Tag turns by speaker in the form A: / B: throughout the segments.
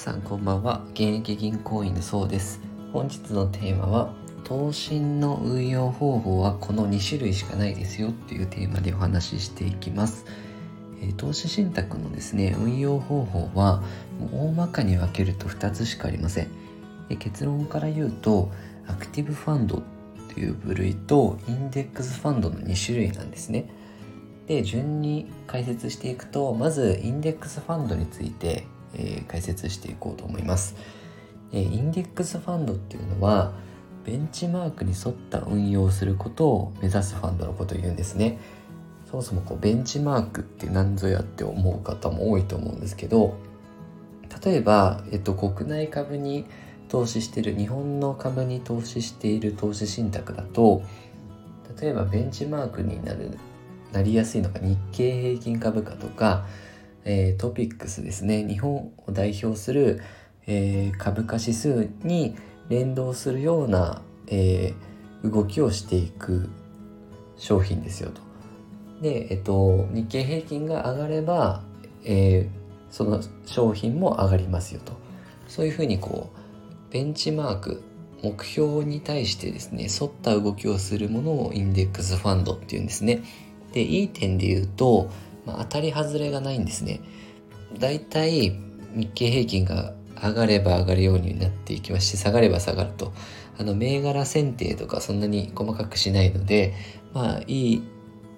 A: さんこんばんは。現役銀行員のそうです。本日のテーマは投信の運用方法はこの2種類しかないですよっていうテーマでお話ししていきます。え投資信託のですね運用方法は大まかに分けると2つしかありません。結論から言うとアクティブファンドっていう部類とインデックスファンドの2種類なんですね。で順に解説していくとまずインデックスファンドについてえー、解説していこうと思います、えー、インデックスファンドっていうのはベンチマークに沿った運用をすることを目指すファンドのことを言うんですね。そもそもこうベンチマークって何ぞやって思う方も多いと思うんですけど例えば、えっと、国内株に投資している日本の株に投資している投資信託だと例えばベンチマークになるなりやすいのが日経平均株価とかえー、トピックスですね日本を代表する、えー、株価指数に連動するような、えー、動きをしていく商品ですよと。で、えっと、日経平均が上がれば、えー、その商品も上がりますよと。そういうふうにこうベンチマーク目標に対してですね沿った動きをするものをインデックスファンドっていうんですね。でいい点で言うとまあ、当たり外れがないんですね。だいたい日経平均が上がれば上がるようになっていきますし下がれば下がるとあの銘柄選定とかそんなに細かくしないのでまあいい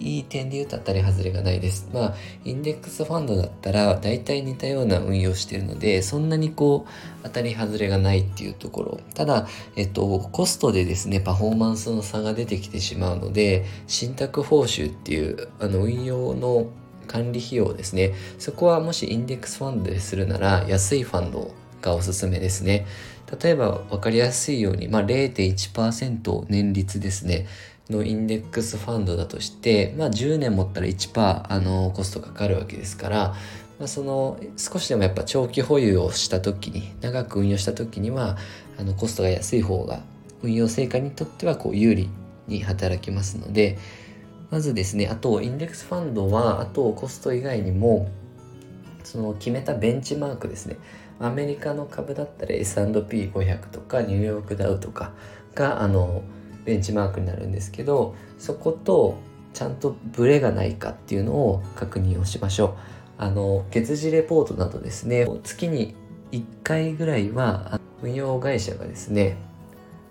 A: いい点で言うと当たり外れがないです。まあ、インデックスファンドだったら大体似たような運用してるので、そんなにこう当たり外れがないっていうところ。ただ、えっと、コストでですね、パフォーマンスの差が出てきてしまうので、信託報酬っていうあの運用の管理費用ですね。そこはもしインデックスファンドでするなら安いファンドがおすすめですね。例えば分かりやすいように、まあ、0.1%年率ですね。のインデックスファンドだとして、まあ、10年持ったら1%あのコストかかるわけですから、まあ、その少しでもやっぱ長期保有をした時に長く運用した時にはあのコストが安い方が運用成果にとってはこう有利に働きますので、まずですねあとインデックスファンドはあとコスト以外にもその決めたベンチマークですね。アメリカの株だったら S&P500 とかニューヨークダウとかがあのベンチマークになるんですけどそことちゃんとブレがないかっていうのを確認をしましょう。あの月次レポートなどですね月に1回ぐらいは運用会社がですね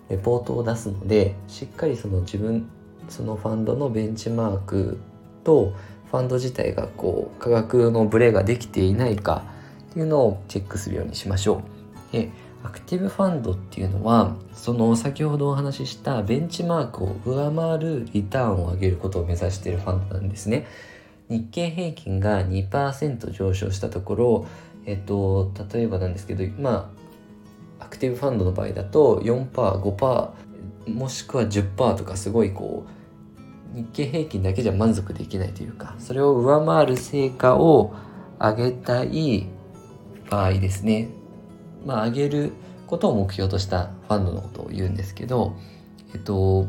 A: レポートを出すのでしっかりその自分そのファンドのベンチマークとファンド自体がこう価格のブレができていないかっていうのをチェックするようにしましょう。でアクティブファンドっていうのはその先ほどお話ししたベンチマークを上回るリターンを上げることを目指しているファンドなんですね。日経平均が2%上昇したところ、えっと、例えばなんですけど、まあ、アクティブファンドの場合だと4%、5%もしくは10%とかすごいこう日経平均だけじゃ満足できないというかそれを上回る成果を上げたい場合ですね。まあ上げることを目標としたファンドのことを言うんですけどえっと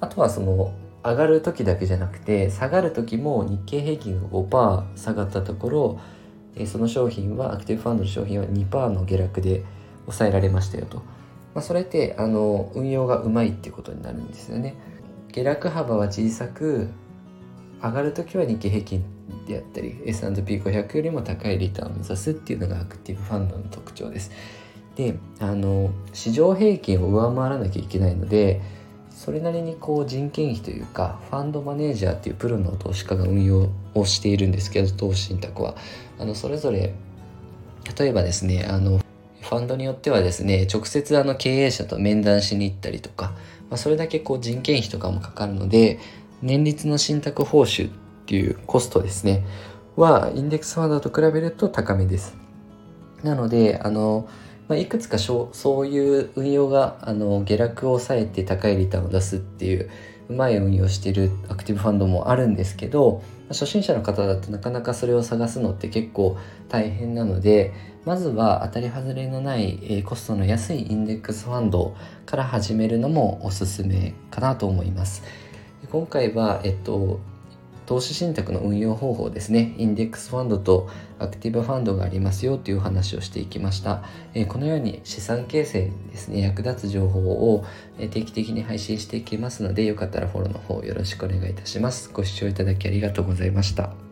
A: あとはその上がる時だけじゃなくて下がる時も日経平均が5%下がったところその商品はアクティブファンドの商品は2%の下落で抑えられましたよと、まあ、それってあの運用がうまいってことになるんですよね。下落幅は小さく上がる時は日経平均であったり S&P500 よりも高いリターンを目指すっていうのがアクティブファンドの特徴です。であの市場平均を上回らなきゃいけないのでそれなりにこう人件費というかファンドマネージャーっていうプロの投資家が運用をしているんですけど投資信託はあのそれぞれ例えばですねあのファンドによってはですね直接あの経営者と面談しに行ったりとかまあ、それだけこう人件費とかもかかるので年率の信託報酬っていうコストですねはインデックスファンドと比べると高めです。なのであの、まあ、いくつかそういう運用があの下落を抑えて高いリターンを出すっていううまい運用しているアクティブファンドもあるんですけど初心者の方だとなかなかそれを探すのって結構大変なのでまずは当たり外れのない、えコストの安いインデックスファンドから始めるのもおすすめかなと思います。今回は、えっと、投資信託の運用方法ですね。インデックスファンドとアクティブファンドがありますよという話をしていきました、え、このように資産形成にですね。役立つ情報を定期的に配信していきますのでよかったらフォローの方よろしくお願いいたします。ご視聴いただきありがとうございました。